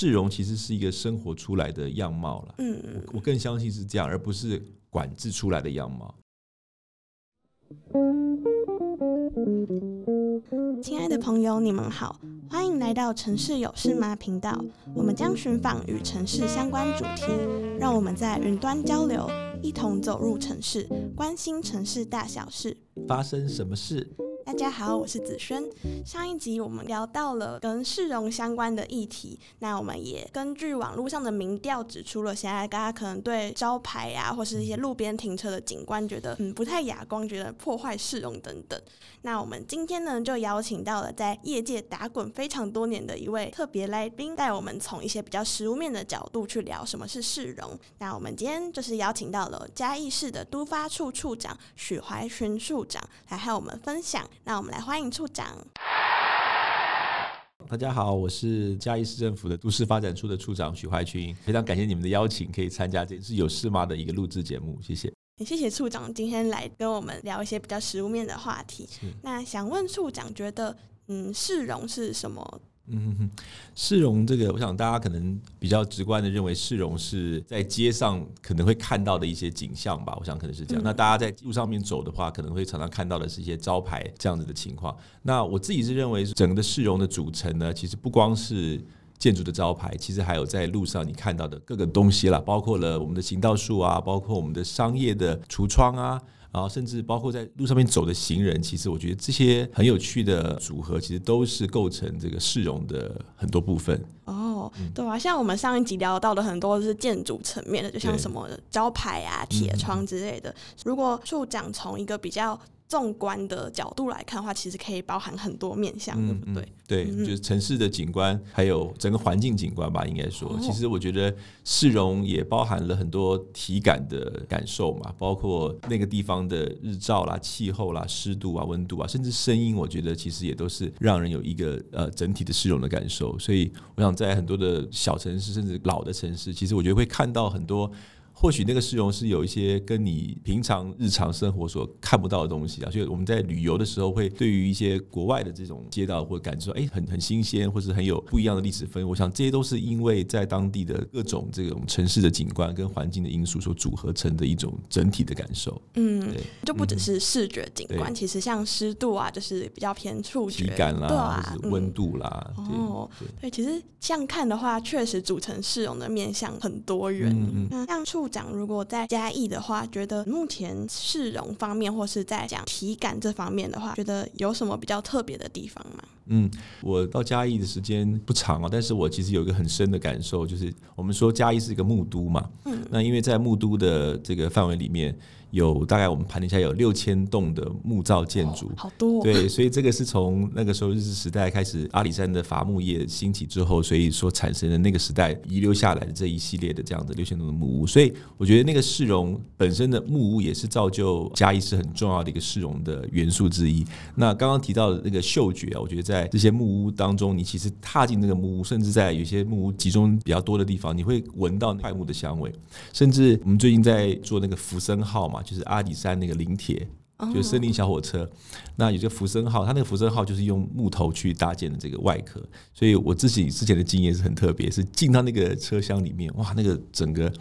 市容其实是一个生活出来的样貌了。嗯，我我更相信是这样，而不是管制出来的样貌。亲爱的朋友，你们好，欢迎来到城市有事吗频道。我们将寻访与城市相关主题，让我们在云端交流，一同走入城市，关心城市大小事。发生什么事？大家好，我是子轩。上一集我们聊到了跟市容相关的议题，那我们也根据网络上的民调指出了，现在大家可能对招牌啊，或是一些路边停车的景观觉得嗯不太雅观，觉得破坏市容等等。那我们今天呢，就邀请到了在业界打滚非常多年的一位特别来宾，带我们从一些比较实物面的角度去聊什么是市容。那我们今天就是邀请到了嘉义市的都发处处长许怀群处长来和我们分享。那我们来欢迎处长。大家好，我是嘉义市政府的都市发展处的处长许怀群，非常感谢你们的邀请，可以参加这次有事吗的一个录制节目，谢谢。也谢谢处长今天来跟我们聊一些比较实物面的话题。那想问处长，觉得嗯，市容是什么？嗯市容这个，我想大家可能比较直观的认为，市容是在街上可能会看到的一些景象吧。我想可能是这样。嗯、那大家在路上面走的话，可能会常常看到的是一些招牌这样子的情况。那我自己是认为，整个的市容的组成呢，其实不光是建筑的招牌，其实还有在路上你看到的各个东西啦，包括了我们的行道树啊，包括我们的商业的橱窗啊。然后甚至包括在路上面走的行人，其实我觉得这些很有趣的组合，其实都是构成这个市容的很多部分。哦，对啊，像我们上一集聊到的很多是建筑层面的，就像什么招牌啊、铁窗之类的。如果处长从一个比较纵观的角度来看的话，其实可以包含很多面向，对不对？对，就是城市的景观，还有整个环境景观吧。应该说，其实我觉得市容也包含了很多体感的感受嘛，包括那个地方的日照啦、气候啦、湿度啊、温度啊，甚至声音，我觉得其实也都是让人有一个呃整体的市容的感受。所以，我想在很多的小城市，甚至老的城市，其实我觉得会看到很多。或许那个市容是有一些跟你平常日常生活所看不到的东西啊，所以我们在旅游的时候，会对于一些国外的这种街道或感受，哎，很很新鲜，或是很有不一样的历史氛围。我想这些都是因为在当地的各种这种城市的景观跟环境的因素所组合成的一种整体的感受。嗯，就不只是视觉景观，其实像湿度啊，就是比较偏触觉体感啦，对啊，温度啦。哦，对，其实这样看的话，确实组成市容的面向很多元。嗯嗯，像处长如果在嘉义的话，觉得目前市容方面或是在讲体感这方面的话，觉得有什么比较特别的地方吗？嗯，我到嘉义的时间不长啊，但是我其实有一个很深的感受，就是我们说嘉义是一个木都嘛，嗯，那因为在木都的这个范围里面。有大概我们盘点一下，有六千栋的木造建筑，哦，好多，哦。对，所以这个是从那个时候日治时代开始，阿里山的伐木业兴起之后，所以所产生的那个时代遗留下来的这一系列的这样的六千栋的木屋。所以我觉得那个市容本身的木屋也是造就嘉义市很重要的一个市容的元素之一。那刚刚提到的那个嗅觉啊，我觉得在这些木屋当中，你其实踏进那个木屋，甚至在有些木屋集中比较多的地方，你会闻到块木的香味。甚至我们最近在做那个福森号嘛。就是阿里山那个林铁，就是森林小火车。那有些福生号，它那个福生号就是用木头去搭建的这个外壳，所以我自己之前的经验是很特别，是进到那个车厢里面，哇，那个整个。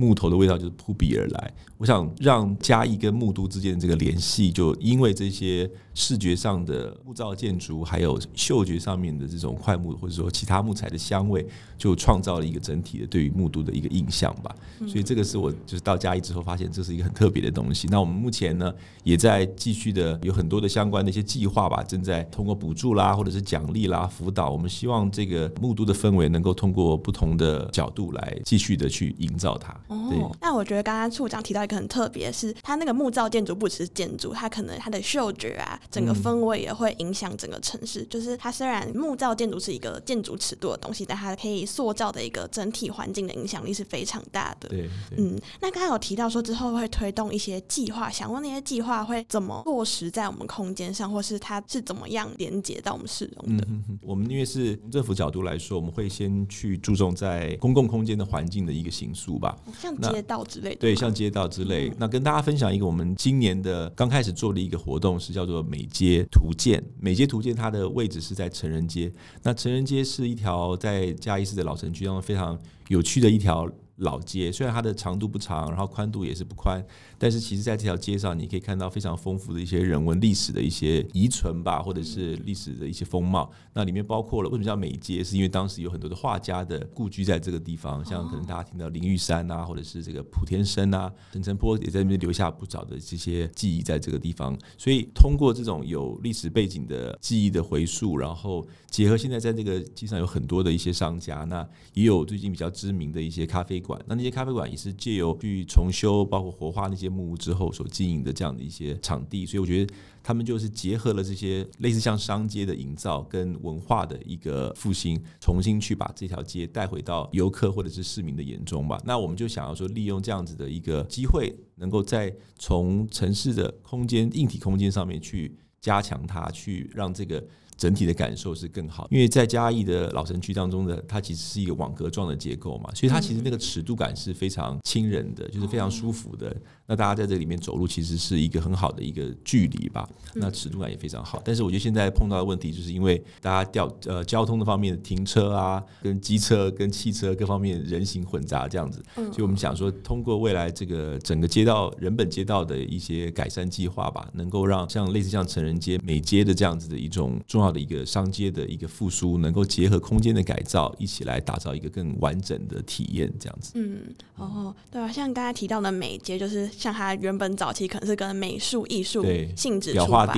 木头的味道就是扑鼻而来。我想让嘉义跟木都之间的这个联系，就因为这些视觉上的木造建筑，还有嗅觉上面的这种块木或者说其他木材的香味，就创造了一个整体的对于木都的一个印象吧。所以这个是我就是到嘉义之后发现，这是一个很特别的东西。那我们目前呢，也在继续的有很多的相关的一些计划吧，正在通过补助啦，或者是奖励啦、辅导，我们希望这个木都的氛围能够通过不同的角度来继续的去营造它。哦，那我觉得刚刚处长提到一个很特别，是它那个木造建筑不只是建筑，它可能它的嗅觉啊，整个氛围也会影响整个城市。嗯、就是它虽然木造建筑是一个建筑尺度的东西，但它可以塑造的一个整体环境的影响力是非常大的。对，对嗯，那刚刚有提到说之后会推动一些计划，想问那些计划会怎么落实在我们空间上，或是它是怎么样连接到我们市容的？嗯、我们因为是政府角度来说，我们会先去注重在公共空间的环境的一个形塑吧。像街道之类的。对，像街道之类。嗯、那跟大家分享一个，我们今年的刚开始做的一个活动是叫做美街图鉴。美街图鉴它的位置是在成人街。那成人街是一条在嘉义市的老城区当中非常有趣的一条。老街虽然它的长度不长，然后宽度也是不宽，但是其实在这条街上，你可以看到非常丰富的一些人文历史的一些遗存吧，或者是历史的一些风貌。那里面包括了为什么叫美街，是因为当时有很多的画家的故居在这个地方，像可能大家听到林玉山啊，或者是这个普天生啊，陈澄波也在那边留下不少的这些记忆在这个地方。所以通过这种有历史背景的记忆的回溯，然后结合现在在这个街上有很多的一些商家，那也有最近比较知名的一些咖啡馆。那那些咖啡馆也是借由去重修，包括活化那些木屋之后所经营的这样的一些场地，所以我觉得他们就是结合了这些类似像商街的营造跟文化的一个复兴，重新去把这条街带回到游客或者是市民的眼中吧。那我们就想要说，利用这样子的一个机会，能够在从城市的空间硬体空间上面去加强它，去让这个。整体的感受是更好，因为在嘉义的老城区当中的它其实是一个网格状的结构嘛，所以它其实那个尺度感是非常亲人的，就是非常舒服的。那大家在这里面走路其实是一个很好的一个距离吧，那尺度感也非常好。但是我觉得现在碰到的问题就是因为大家调呃交通的方面的停车啊，跟机车跟汽车各方面人行混杂这样子，所以我们想说通过未来这个整个街道人本街道的一些改善计划吧，能够让像类似像成人街、美街的这样子的一种重要。的一个商街的一个复苏，能够结合空间的改造，一起来打造一个更完整的体验，这样子。嗯，哦，对啊，像刚才提到的美街，就是像它原本早期可能是跟美术艺术性质出发的，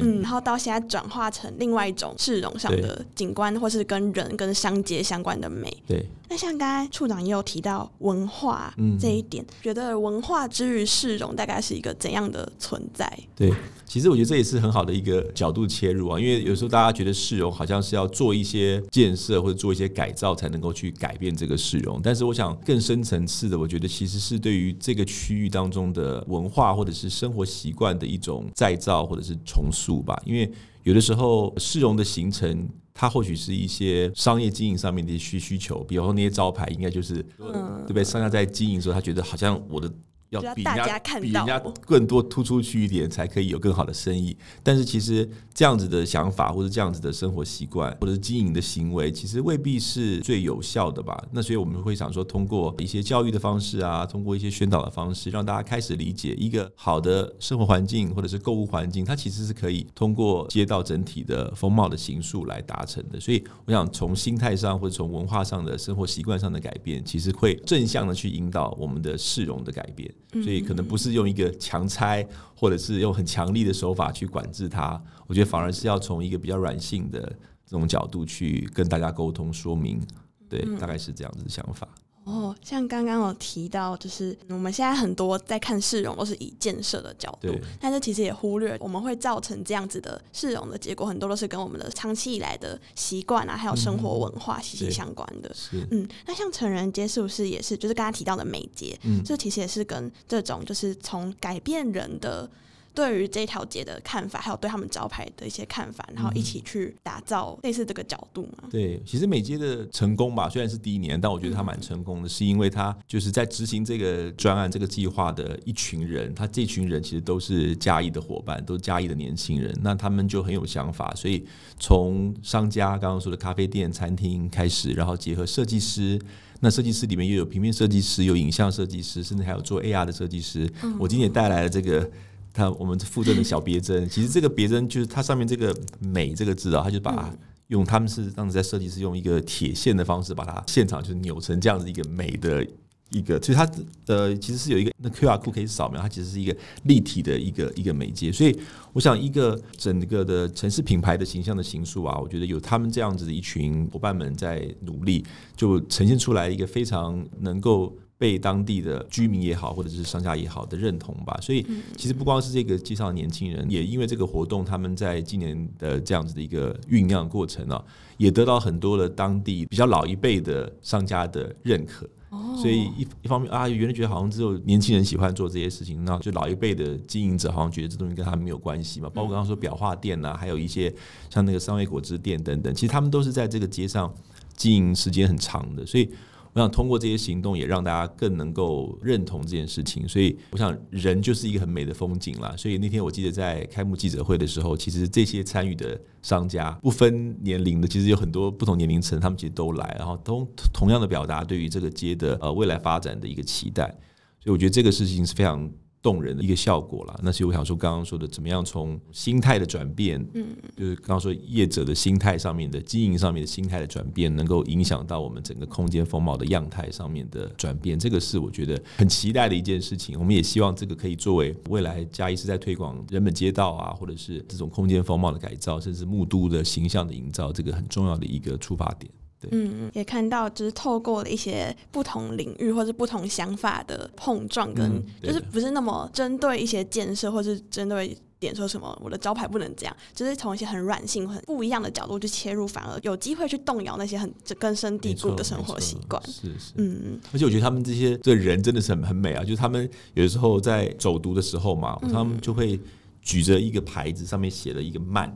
嗯，然后到现在转化成另外一种市容上的景观，或是跟人跟商街相关的美。对。那像刚才处长也有提到文化这一点，嗯、觉得文化之于市容大概是一个怎样的存在？对，其实我觉得这也是很好的一个角度切入啊，因为有时候大家觉得市容好像是要做一些建设或者做一些改造才能够去改变这个市容，但是我想更深层次的，我觉得其实是对于这个区域当中的文化或者是生活习惯的一种再造或者是重塑吧，因为有的时候市容的形成。它或许是一些商业经营上面的需需求，比如说那些招牌，应该就是，对不对？商家在经营的时候，他觉得好像我的。要比人家比人家更多突出去一点，才可以有更好的生意。但是其实这样子的想法，或者这样子的生活习惯，或者是经营的行为，其实未必是最有效的吧？那所以我们会想说，通过一些教育的方式啊，通过一些宣导的方式，让大家开始理解一个好的生活环境或者是购物环境，它其实是可以通过街道整体的风貌的形塑来达成的。所以我想从心态上或者从文化上的生活习惯上的改变，其实会正向的去引导我们的市容的改变。所以可能不是用一个强拆，或者是用很强力的手法去管制它，我觉得反而是要从一个比较软性的这种角度去跟大家沟通说明，对，大概是这样子的想法。哦，像刚刚有提到，就是我们现在很多在看市容都是以建设的角度，但是其实也忽略我们会造成这样子的市容的结果，很多都是跟我们的长期以来的习惯啊，还有生活文化息息相关的。嗯，嗯，那像成人街是不是也是，就是刚刚提到的美街，嗯，这其实也是跟这种就是从改变人的。对于这条街的看法，还有对他们招牌的一些看法，然后一起去打造类似这个角度嘛？对，其实美街的成功吧，虽然是第一年，但我觉得他蛮成功的，是因为他就是在执行这个专案、这个计划的一群人，他这群人其实都是嘉义的伙伴，都是嘉义的年轻人，那他们就很有想法，所以从商家刚刚说的咖啡店、餐厅开始，然后结合设计师，那设计师里面又有平面设计师、有影像设计师，甚至还有做 AR 的设计师。我今天也带来了这个。他我们附赠的小别针，其实这个别针就是它上面这个“美”这个字啊，它就把它用他们是当时在设计师用一个铁线的方式把它现场就扭成这样子一个美的一个，所以它呃其实是有一个那 QR code 可以扫描，它其实是一个立体的一个一个媒介，所以我想一个整个的城市品牌的形象的形塑啊，我觉得有他们这样子的一群伙伴们在努力，就呈现出来一个非常能够。被当地的居民也好，或者是商家也好的认同吧，所以其实不光是这个介绍年轻人，也因为这个活动，他们在今年的这样子的一个酝酿过程啊，也得到很多的当地比较老一辈的商家的认可。所以一一方面啊，原来觉得好像只有年轻人喜欢做这些事情，那就老一辈的经营者好像觉得这东西跟他们没有关系嘛。包括刚刚说裱画店呐，还有一些像那个三味果汁店等等，其实他们都是在这个街上经营时间很长的，所以。我想通过这些行动，也让大家更能够认同这件事情。所以，我想人就是一个很美的风景啦。所以那天我记得在开幕记者会的时候，其实这些参与的商家不分年龄的，其实有很多不同年龄层，他们其实都来，然后同同样的表达对于这个街的呃未来发展的一个期待。所以，我觉得这个事情是非常。动人的一个效果了。那所以我想说，刚刚说的怎么样从心态的转变，嗯，就是刚刚说业者的心态上面的经营上面的心态的转变，能够影响到我们整个空间风貌的样态上面的转变，这个是我觉得很期待的一件事情。我们也希望这个可以作为未来嘉义是在推广人本街道啊，或者是这种空间风貌的改造，甚至木都的形象的营造，这个很重要的一个出发点。嗯嗯，也看到就是透过了一些不同领域或者不同想法的碰撞，跟就是不是那么针对一些建设，或是针对点说什么我的招牌不能这样，就是从一些很软性、很不一样的角度去切入，反而有机会去动摇那些很根深蒂固的生活习惯。是是，嗯，而且我觉得他们这些这人真的是很很美啊，就是他们有的时候在走读的时候嘛，他们就会举着一个牌子，上面写了一个慢。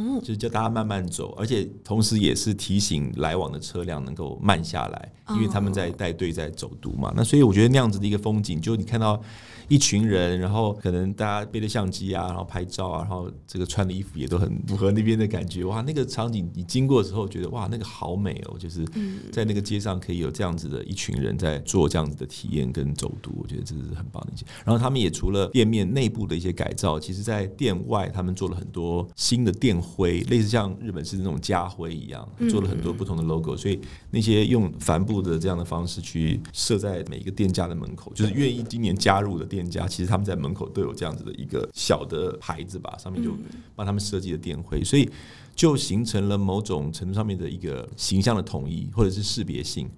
嗯，就是叫大家慢慢走，而且同时也是提醒来往的车辆能够慢下来，因为他们在带队在走读嘛。那所以我觉得那样子的一个风景，就你看到。一群人，然后可能大家背着相机啊，然后拍照啊，然后这个穿的衣服也都很符合那边的感觉。哇，那个场景你经过的时候觉得哇，那个好美哦，就是在那个街上可以有这样子的一群人在做这样子的体验跟走读，我觉得这是很棒的一件。然后他们也除了店面内部的一些改造，其实在店外他们做了很多新的店徽，类似像日本是那种家徽一样，做了很多不同的 logo。所以那些用帆布的这样的方式去设在每一个店家的门口，就是愿意今年加入的店。店家其实他们在门口都有这样子的一个小的牌子吧，上面就帮他们设计的店徽，所以就形成了某种程度上面的一个形象的统一，或者是识别性。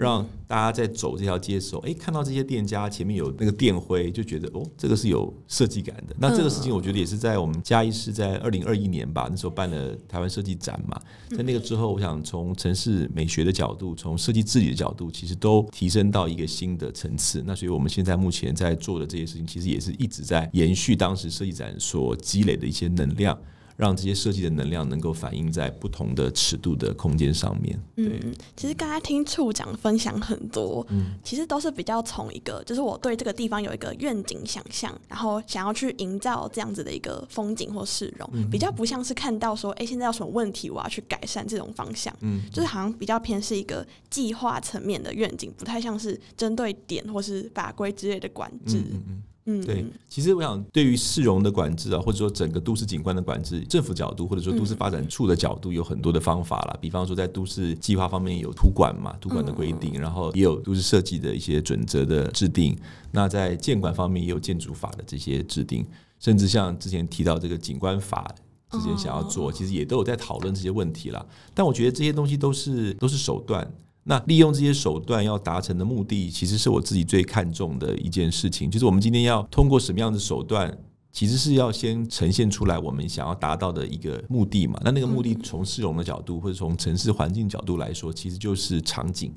让大家在走这条街的时候，哎，看到这些店家前面有那个店徽，就觉得哦，这个是有设计感的。那这个事情，我觉得也是在我们嘉义市在二零二一年吧，那时候办了台湾设计展嘛。在那个之后，我想从城市美学的角度，从设计治理的角度，其实都提升到一个新的层次。那所以我们现在目前在做的这些事情，其实也是一直在延续当时设计展所积累的一些能量。让这些设计的能量能够反映在不同的尺度的空间上面。对，嗯，其实刚才听处长分享很多，嗯，其实都是比较从一个，就是我对这个地方有一个愿景想象，然后想要去营造这样子的一个风景或市容，嗯，比较不像是看到说，哎，现在有什么问题，我要去改善这种方向，嗯，就是好像比较偏是一个计划层面的愿景，不太像是针对点或是法规之类的管制。嗯对，其实我想，对于市容的管制啊，或者说整个都市景观的管制，政府角度或者说都市发展处的角度有很多的方法啦。比方说，在都市计划方面有图管嘛，图管的规定，然后也有都市设计的一些准则的制定。那在建管方面也有建筑法的这些制定，甚至像之前提到这个景观法之前想要做，其实也都有在讨论这些问题啦。但我觉得这些东西都是都是手段。那利用这些手段要达成的目的，其实是我自己最看重的一件事情，就是我们今天要通过什么样的手段，其实是要先呈现出来我们想要达到的一个目的嘛。那那个目的从市容的角度或者从城市环境角度来说，其实就是场景。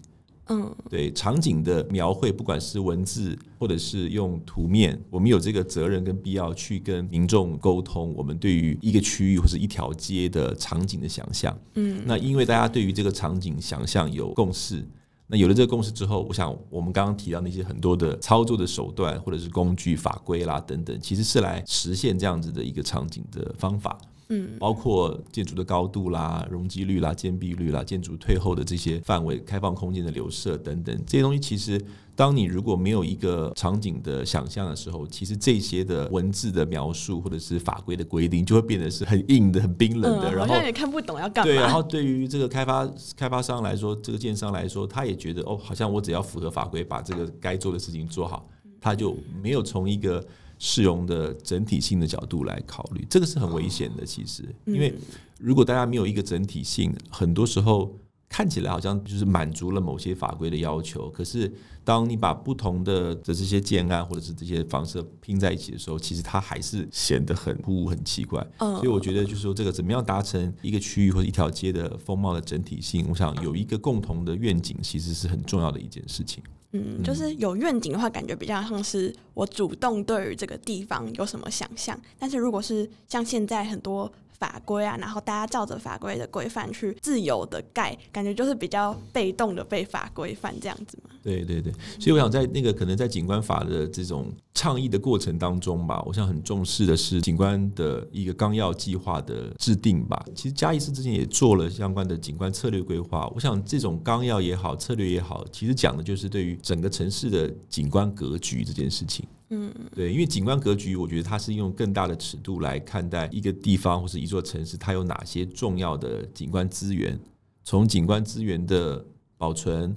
嗯，对，场景的描绘，不管是文字或者是用图面，我们有这个责任跟必要去跟民众沟通，我们对于一个区域或是一条街的场景的想象。嗯，那因为大家对于这个场景想象有共识，那有了这个共识之后，我想我们刚刚提到那些很多的操作的手段或者是工具、法规啦等等，其实是来实现这样子的一个场景的方法。嗯，包括建筑的高度啦、容积率啦、建蔽率啦、建筑退后的这些范围、开放空间的留设等等，这些东西其实，当你如果没有一个场景的想象的时候，其实这些的文字的描述或者是法规的规定，就会变得是很硬的、很冰冷的，嗯、然后也看不懂要干嘛。对，然后对于这个开发开发商来说，这个建商来说，他也觉得哦，好像我只要符合法规，把这个该做的事情做好，他就没有从一个。市容的整体性的角度来考虑，这个是很危险的。其实，因为如果大家没有一个整体性，很多时候看起来好像就是满足了某些法规的要求，可是当你把不同的的这些建案或者是这些房舍拼在一起的时候，其实它还是显得很突兀、很奇怪。所以我觉得，就是说，这个怎么样达成一个区域或者一条街的风貌的整体性，我想有一个共同的愿景，其实是很重要的一件事情。嗯，就是有愿景的话，感觉比较像是我主动对于这个地方有什么想象。但是如果是像现在很多法规啊，然后大家照着法规的规范去自由的盖，感觉就是比较被动的被法规范这样子嘛。对对对，所以我想在那个可能在景观法的这种倡议的过程当中吧，我想很重视的是景观的一个纲要计划的制定吧。其实嘉义市之前也做了相关的景观策略规划，我想这种纲要也好，策略也好，其实讲的就是对于整个城市的景观格局这件事情。嗯，对，因为景观格局，我觉得它是用更大的尺度来看待一个地方或是一座城市，它有哪些重要的景观资源，从景观资源的保存。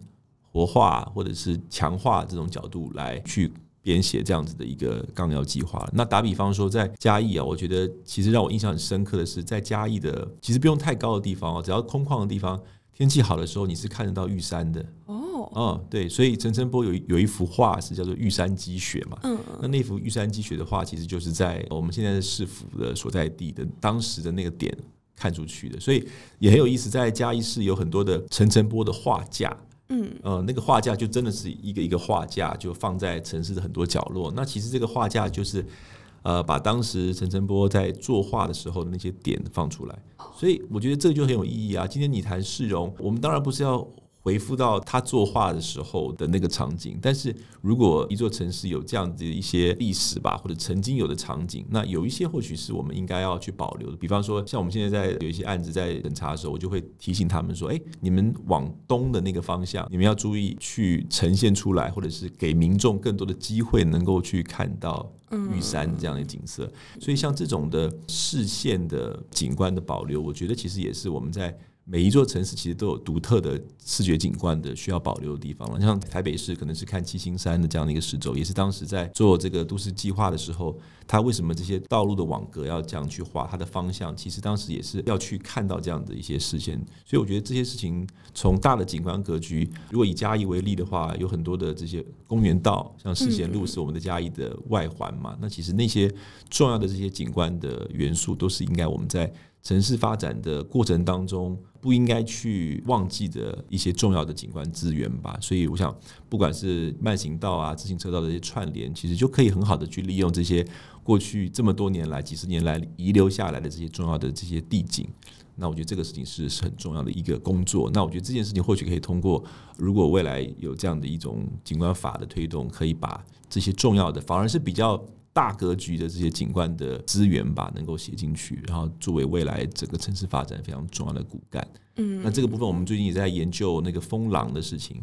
活化或者是强化这种角度来去编写这样子的一个纲要计划。那打比方说，在嘉义啊，我觉得其实让我印象很深刻的是，在嘉义的其实不用太高的地方哦，只要空旷的地方，天气好的时候，你是看得到玉山的。哦，嗯，对，所以陈澄波有有一幅画是叫做《玉山积雪》嘛。嗯，那那幅玉山积雪的画，其实就是在我们现在的市府的所在地的当时的那个点看出去的，所以也很有意思。在嘉义市有很多的陈澄波的画架。嗯，呃，那个画架就真的是一个一个画架，就放在城市的很多角落。那其实这个画架就是，呃，把当时陈澄波在作画的时候的那些点放出来。所以我觉得这个就很有意义啊。今天你谈市容，我们当然不是要。回复到他作画的时候的那个场景，但是如果一座城市有这样子的一些历史吧，或者曾经有的场景，那有一些或许是我们应该要去保留的。比方说，像我们现在在有一些案子在审查的时候，我就会提醒他们说：“哎，你们往东的那个方向，你们要注意去呈现出来，或者是给民众更多的机会，能够去看到玉山这样的景色。”所以，像这种的视线的景观的保留，我觉得其实也是我们在。每一座城市其实都有独特的视觉景观的需要保留的地方了。像台北市可能是看七星山的这样的一个视轴，也是当时在做这个都市计划的时候，它为什么这些道路的网格要这样去画？它的方向其实当时也是要去看到这样的一些视线。所以我觉得这些事情从大的景观格局，如果以嘉义为例的话，有很多的这些公园道，像世贤路是我们的嘉义的外环嘛，那其实那些重要的这些景观的元素，都是应该我们在。城市发展的过程当中，不应该去忘记的一些重要的景观资源吧。所以，我想，不管是慢行道啊、自行车道的这些串联，其实就可以很好的去利用这些过去这么多年来、几十年来遗留下来的这些重要的这些地景。那我觉得这个事情是是很重要的一个工作。那我觉得这件事情或许可以通过，如果未来有这样的一种景观法的推动，可以把这些重要的，反而是比较。大格局的这些景观的资源吧，能够写进去，然后作为未来整个城市发展非常重要的骨干。嗯，那这个部分我们最近也在研究那个风廊的事情。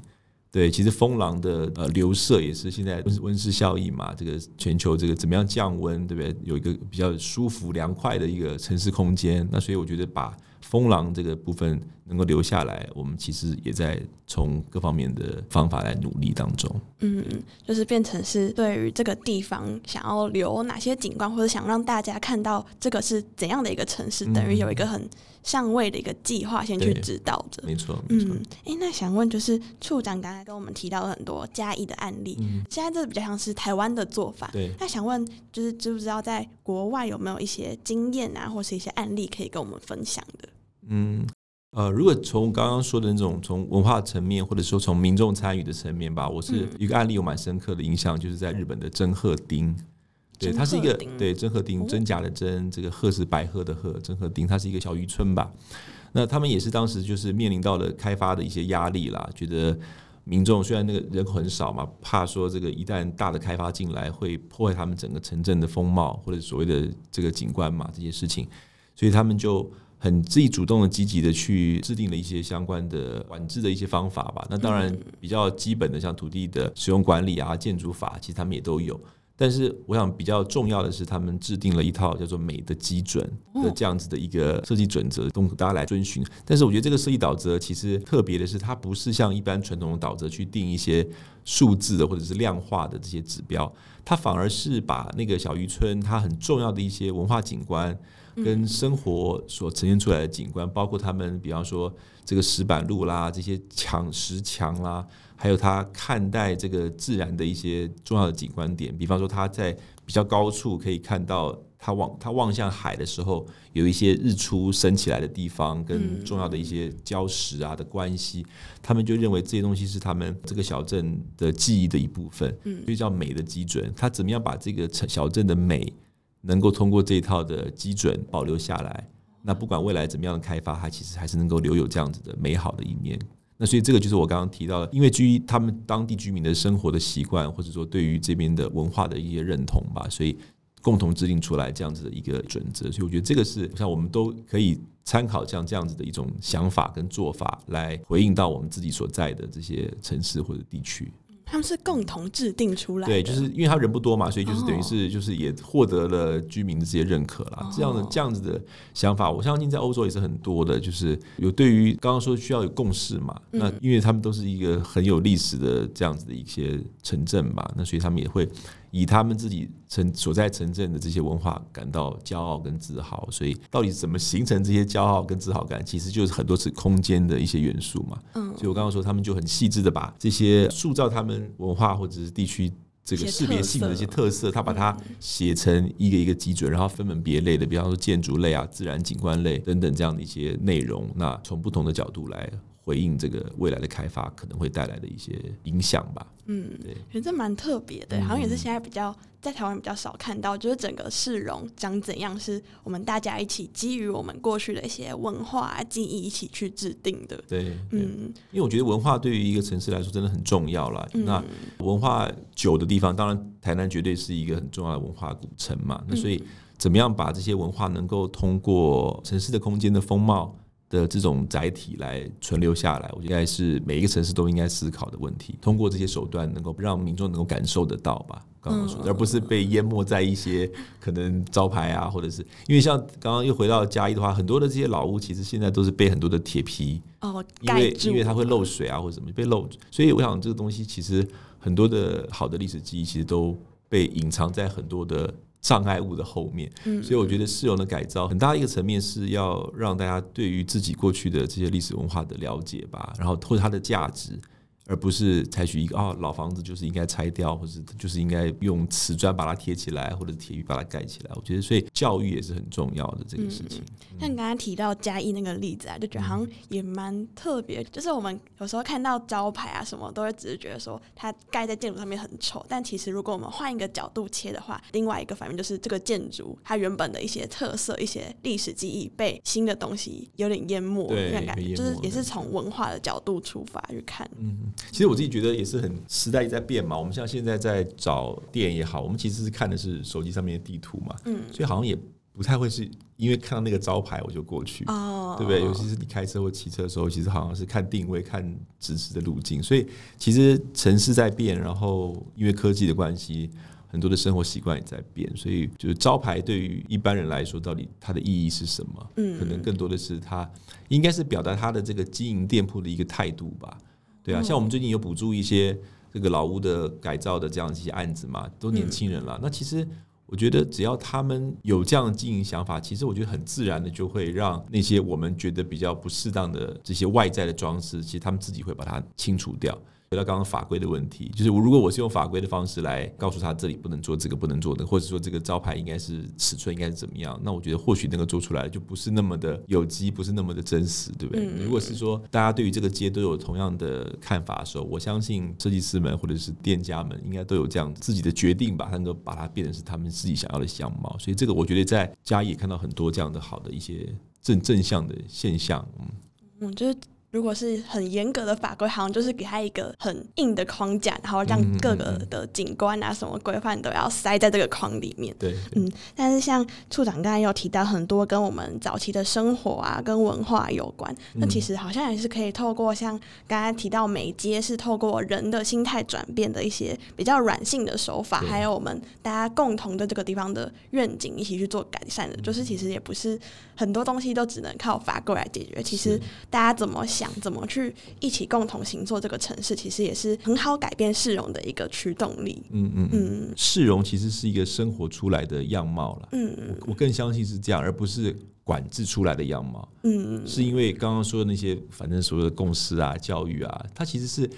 对，其实风廊的呃流射也是现在温温室效应嘛，这个全球这个怎么样降温，对不对？有一个比较舒服凉快的一个城市空间。那所以我觉得把风廊这个部分能够留下来，我们其实也在从各方面的方法来努力当中。嗯，就是变成是对于这个地方想要留哪些景观，或者想让大家看到这个是怎样的一个城市，嗯、等于有一个很上位的一个计划先去指导着。没错，嗯，哎，那想问就是处长刚才跟我们提到了很多嘉义的案例，嗯、现在这比较像是台湾的做法。对，那想问就是知不知道在国外有没有一些经验啊，或是一些案例可以跟我们分享的？嗯，呃，如果从刚刚说的那种从文化层面，或者说从民众参与的层面吧，我是一个案例有蛮深刻的印象，就是在日本的真鹤町，对，它是一个对真鹤町真假的真，这个鹤是白鹤的鹤，真鹤町它是一个小渔村吧。那他们也是当时就是面临到了开发的一些压力啦，觉得民众虽然那个人口很少嘛，怕说这个一旦大的开发进来会破坏他们整个城镇的风貌或者所谓的这个景观嘛，这些事情，所以他们就。很自己主动的、积极的去制定了一些相关的管制的一些方法吧。那当然比较基本的，像土地的使用管理啊、建筑法，其实他们也都有。但是我想比较重要的是，他们制定了一套叫做“美的基准”的这样子的一个设计准则，供大家来遵循。但是我觉得这个设计导则其实特别的是，它不是像一般传统的导则去定一些数字的或者是量化的这些指标，它反而是把那个小渔村它很重要的一些文化景观。跟生活所呈现出来的景观，包括他们，比方说这个石板路啦，这些墙石墙啦，还有他看待这个自然的一些重要的景观点，比方说他在比较高处可以看到，他望他望向海的时候，有一些日出升起来的地方，跟重要的一些礁石啊的关系，他们就认为这些东西是他们这个小镇的记忆的一部分，所以叫美的基准。他怎么样把这个小镇的美？能够通过这一套的基准保留下来，那不管未来怎么样的开发，它其实还是能够留有这样子的美好的一面。那所以这个就是我刚刚提到的，因为基于他们当地居民的生活的习惯，或者说对于这边的文化的一些认同吧，所以共同制定出来这样子的一个准则。所以我觉得这个是像我们都可以参考像这样子的一种想法跟做法，来回应到我们自己所在的这些城市或者地区。他们是共同制定出来的，对，就是因为他人不多嘛，所以就是等于是就是也获得了居民的这些认可啦。这样的这样子的想法，我相信在欧洲也是很多的，就是有对于刚刚说需要有共识嘛。那因为他们都是一个很有历史的这样子的一些城镇吧，那所以他们也会。以他们自己城所在城镇的这些文化感到骄傲跟自豪，所以到底怎么形成这些骄傲跟自豪感，其实就是很多是空间的一些元素嘛。嗯，所以我刚刚说他们就很细致的把这些塑造他们文化或者是地区这个识别性的一些特色，他把它写成一个一个基准，然后分门别类的，比方说建筑类啊、自然景观类等等这样的一些内容，那从不同的角度来。回应这个未来的开发可能会带来的一些影响吧。嗯，对，觉得这蛮特别的，好像也是现在比较在台湾比较少看到，就是整个市容长怎样，是我们大家一起基于我们过去的一些文化记忆一起去制定的。对，嗯，因为我觉得文化对于一个城市来说真的很重要了。那文化久的地方，当然台南绝对是一个很重要的文化古城嘛。那所以怎么样把这些文化能够通过城市的空间的风貌的这种载体来存留下来，我觉得应该是每一个城市都应该思考的问题。通过这些手段，能够让民众能够感受得到吧，刚刚说，而不是被淹没在一些可能招牌啊，或者是因为像刚刚又回到嘉义的话，很多的这些老屋其实现在都是被很多的铁皮哦，因为因为它会漏水啊，或者什么被漏，所以我想这个东西其实很多的好的历史记忆其实都被隐藏在很多的。障碍物的后面，所以我觉得市容的改造很大一个层面是要让大家对于自己过去的这些历史文化的了解吧，然后或者它的价值。而不是采取一个哦，老房子就是应该拆掉，或者就是应该用瓷砖把它贴起来，或者铁皮把它盖起来。我觉得，所以教育也是很重要的这个事情。嗯、像刚刚提到嘉义那个例子啊，就觉得好像也蛮特别。就是我们有时候看到招牌啊什么，都会只是觉得说它盖在建筑上面很丑。但其实如果我们换一个角度切的话，另外一个反面就是这个建筑它原本的一些特色、一些历史记忆被新的东西有点淹没，对，感觉就是也是从文化的角度出发去看。嗯。其实我自己觉得也是很时代在变嘛。我们像现在在找店也好，我们其实是看的是手机上面的地图嘛。嗯，所以好像也不太会是因为看到那个招牌我就过去，哦，对不对？尤其是你开车或骑车的时候，其实好像是看定位、看指示的路径。所以其实城市在变，然后因为科技的关系，很多的生活习惯也在变。所以就是招牌对于一般人来说，到底它的意义是什么？嗯，可能更多的是它应该是表达它的这个经营店铺的一个态度吧。对啊，像我们最近有补助一些这个老屋的改造的这样一些案子嘛，都年轻人了。那其实我觉得，只要他们有这样的经营想法，其实我觉得很自然的就会让那些我们觉得比较不适当的这些外在的装饰，其实他们自己会把它清除掉。回到刚刚法规的问题，就是我如果我是用法规的方式来告诉他这里不能做这个不能做的，或者说这个招牌应该是尺寸应该是怎么样，那我觉得或许那个做出来就不是那么的有机，不是那么的真实，对不对？如果是说大家对于这个街都有同样的看法的时候，我相信设计师们或者是店家们应该都有这样自己的决定吧，他能够把它变成是他们自己想要的相貌。所以这个我觉得在家也看到很多这样的好的一些正正向的现象，嗯，我觉得。如果是很严格的法规，好像就是给他一个很硬的框架，然后让各个的景观啊什么规范都要塞在这个框里面。对，嗯。但是像处长刚才有提到很多跟我们早期的生活啊、跟文化有关，那其实好像也是可以透过像刚才提到美街是透过人的心态转变的一些比较软性的手法，还有我们大家共同的这个地方的愿景一起去做改善的，就是其实也不是很多东西都只能靠法规来解决，其实大家怎么想。想怎么去一起共同行作这个城市，其实也是很好改变市容的一个驱动力。嗯嗯嗯，市容其实是一个生活出来的样貌了。嗯嗯，我更相信是这样，而不是管制出来的样貌。嗯嗯，是因为刚刚说的那些，反正所有的共识啊、教育啊，它其实是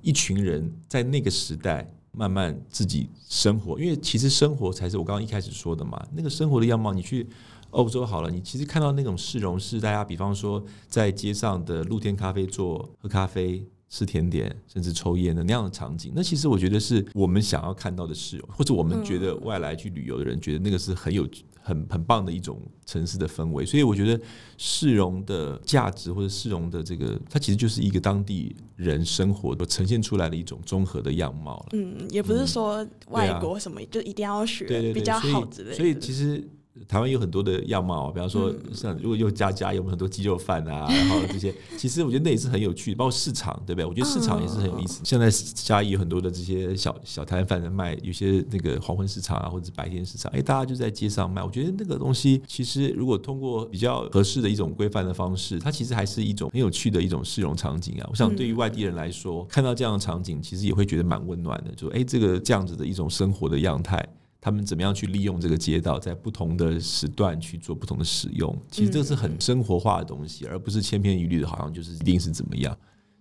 一群人在那个时代慢慢自己生活。因为其实生活才是我刚刚一开始说的嘛，那个生活的样貌，你去。欧洲好了，你其实看到那种市容是大家，比方说在街上的露天咖啡座喝咖啡吃甜点，甚至抽烟的那样的场景。那其实我觉得是我们想要看到的市容，或者我们觉得外来去旅游的人觉得那个是很有。很很棒的一种城市的氛围，所以我觉得市容的价值或者市容的这个，它其实就是一个当地人生活都呈现出来的一种综合的样貌了。嗯，也不是说外国什么、嗯啊、就一定要学比较好之类的。所以其实。台湾有很多的样貌，比方说像如果又家家有很多鸡肉饭啊，然后这些，其实我觉得那也是很有趣的，包括市场，对不对？我觉得市场也是很有意思。现在嘉义有很多的这些小小摊贩在卖，有些那个黄昏市场啊，或者是白天市场，哎，大家就在街上卖。我觉得那个东西其实如果通过比较合适的一种规范的方式，它其实还是一种很有趣的一种市容场景啊。我想对于外地人来说，看到这样的场景，其实也会觉得蛮温暖的，就哎，这个这样子的一种生活的样态。他们怎么样去利用这个街道，在不同的时段去做不同的使用？其实这是很生活化的东西，而不是千篇一律的，好像就是一定是怎么样。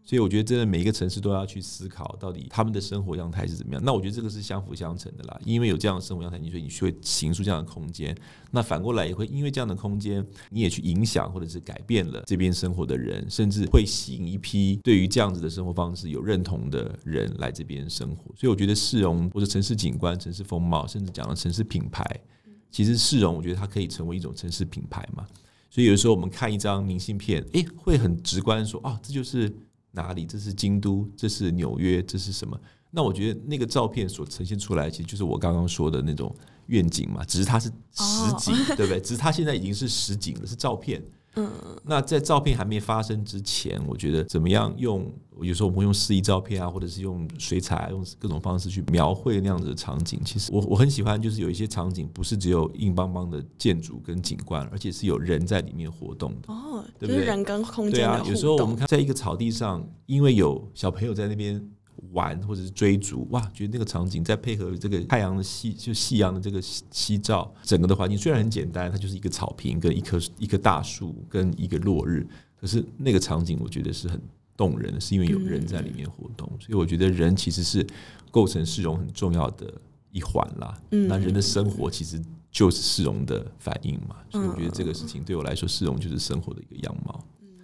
所以我觉得，真的每一个城市都要去思考，到底他们的生活样态是怎么样。那我觉得这个是相辅相成的啦，因为有这样的生活样态，你所以你会形塑这样的空间。那反过来也会因为这样的空间，你也去影响或者是改变了这边生活的人，甚至会吸引一批对于这样子的生活方式有认同的人来这边生活。所以我觉得市容或者城市景观、城市风貌，甚至讲了城市品牌，其实市容我觉得它可以成为一种城市品牌嘛。所以有的时候我们看一张明信片，诶，会很直观说哦，这就是。哪里？这是京都，这是纽约，这是什么？那我觉得那个照片所呈现出来，其实就是我刚刚说的那种愿景嘛，只是它是实景，哦、对不对？只是它现在已经是实景了，是照片。嗯，那在照片还没发生之前，我觉得怎么样用？有时候我们会用示意照片啊，或者是用水彩，用各种方式去描绘那样子的场景。其实我我很喜欢，就是有一些场景不是只有硬邦邦的建筑跟景观，而且是有人在里面活动的。哦，对不对？就是人跟空间。对啊，有时候我们看在一个草地上，因为有小朋友在那边。玩或者是追逐，哇，觉得那个场景再配合这个太阳的夕就夕阳的这个夕照，整个的环境虽然很简单，它就是一个草坪跟一棵一棵大树跟一个落日，可是那个场景我觉得是很动人的，是因为有人在里面活动，所以我觉得人其实是构成市容很重要的一环啦。那人的生活其实就是市容的反应嘛，所以我觉得这个事情对我来说，市容就是生活的一个样貌。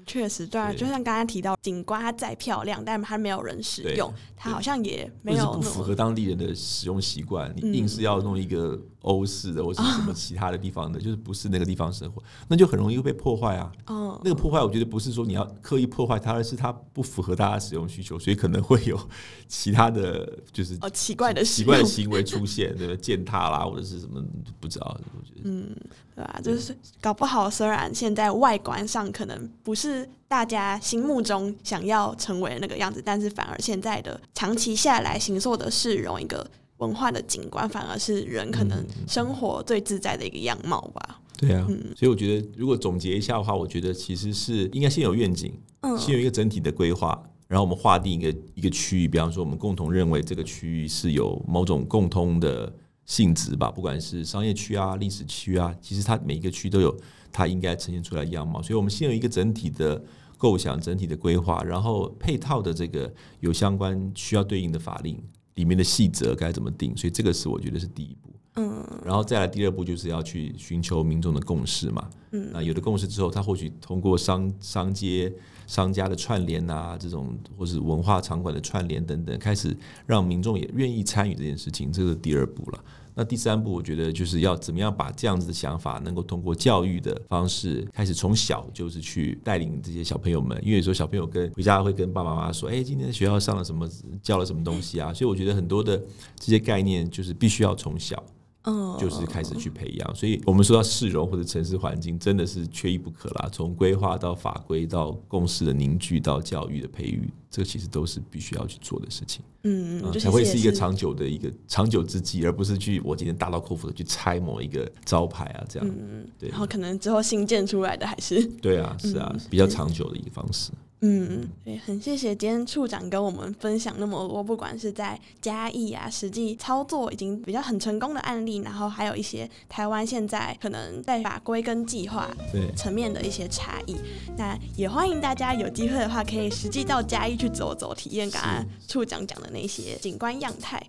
确实，对啊，就像刚刚提到，景观它再漂亮，但它没有人使用，它好像也没有不符合当地人的使用习惯。你硬是要弄一个欧式的，或者什么其他的地方的，就是不是那个地方生活，那就很容易会被破坏啊。哦，那个破坏，我觉得不是说你要刻意破坏它，而是它不符合大家使用需求，所以可能会有其他的就是哦奇怪的奇怪的行为出现，对吧？践踏啦，或者是什么不知道，我觉得嗯。对吧？就是搞不好，虽然现在外观上可能不是大家心目中想要成为的那个样子，但是反而现在的长期下来形塑的是容一个文化的景观，反而是人可能生活最自在的一个样貌吧。对啊，嗯，所以我觉得如果总结一下的话，我觉得其实是应该先有愿景，嗯，先有一个整体的规划，然后我们划定一个一个区域，比方说我们共同认为这个区域是有某种共通的。性质吧，不管是商业区啊、历史区啊，其实它每一个区都有它应该呈现出来的样貌。所以，我们先有一个整体的构想、整体的规划，然后配套的这个有相关需要对应的法令里面的细则该怎么定。所以，这个是我觉得是第一步。嗯，然后再来第二步就是要去寻求民众的共识嘛。嗯，那有了共识之后，他或许通过商商街、商家的串联啊，这种或是文化场馆的串联等等，开始让民众也愿意参与这件事情，这是第二步了。那第三步，我觉得就是要怎么样把这样子的想法能够通过教育的方式开始，从小就是去带领这些小朋友们。因为有时候小朋友跟回家会跟爸爸妈妈说：“哎，今天学校上了什么，教了什么东西啊？”所以我觉得很多的这些概念就是必须要从小。嗯，就是开始去培养，所以我们说到市容或者城市环境，真的是缺一不可啦。从规划到法规，到共识的凝聚，到教育的培育，这其实都是必须要去做的事情。嗯嗯，才会是一个长久的一个长久之计，而不是去我今天大刀阔斧的去拆某一个招牌啊，这样。嗯，对。然后可能之后新建出来的还是对啊，是啊，比较长久的一个方式。嗯，对，很谢谢今天处长跟我们分享那么多，不管是在嘉义啊，实际操作已经比较很成功的案例，然后还有一些台湾现在可能在法规跟计划层面的一些差异。那也欢迎大家有机会的话，可以实际到嘉义去走走，体验刚刚处长讲的那些景观样态。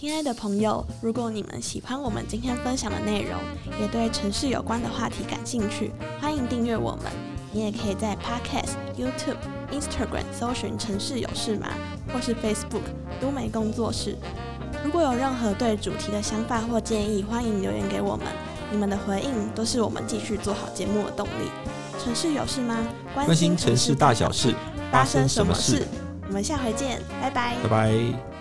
亲爱的朋友，如果你们喜欢我们今天分享的内容，也对城市有关的话题感兴趣，欢迎订阅我们。你也可以在 Podcast、YouTube、Instagram 搜寻“城市有事吗”或是 Facebook“ 都美工作室”。如果有任何对主题的想法或建议，欢迎留言给我们。你们的回应都是我们继续做好节目的动力。城市有事吗？关心城市大小事，发生什么事？我们下回见，拜拜。拜拜。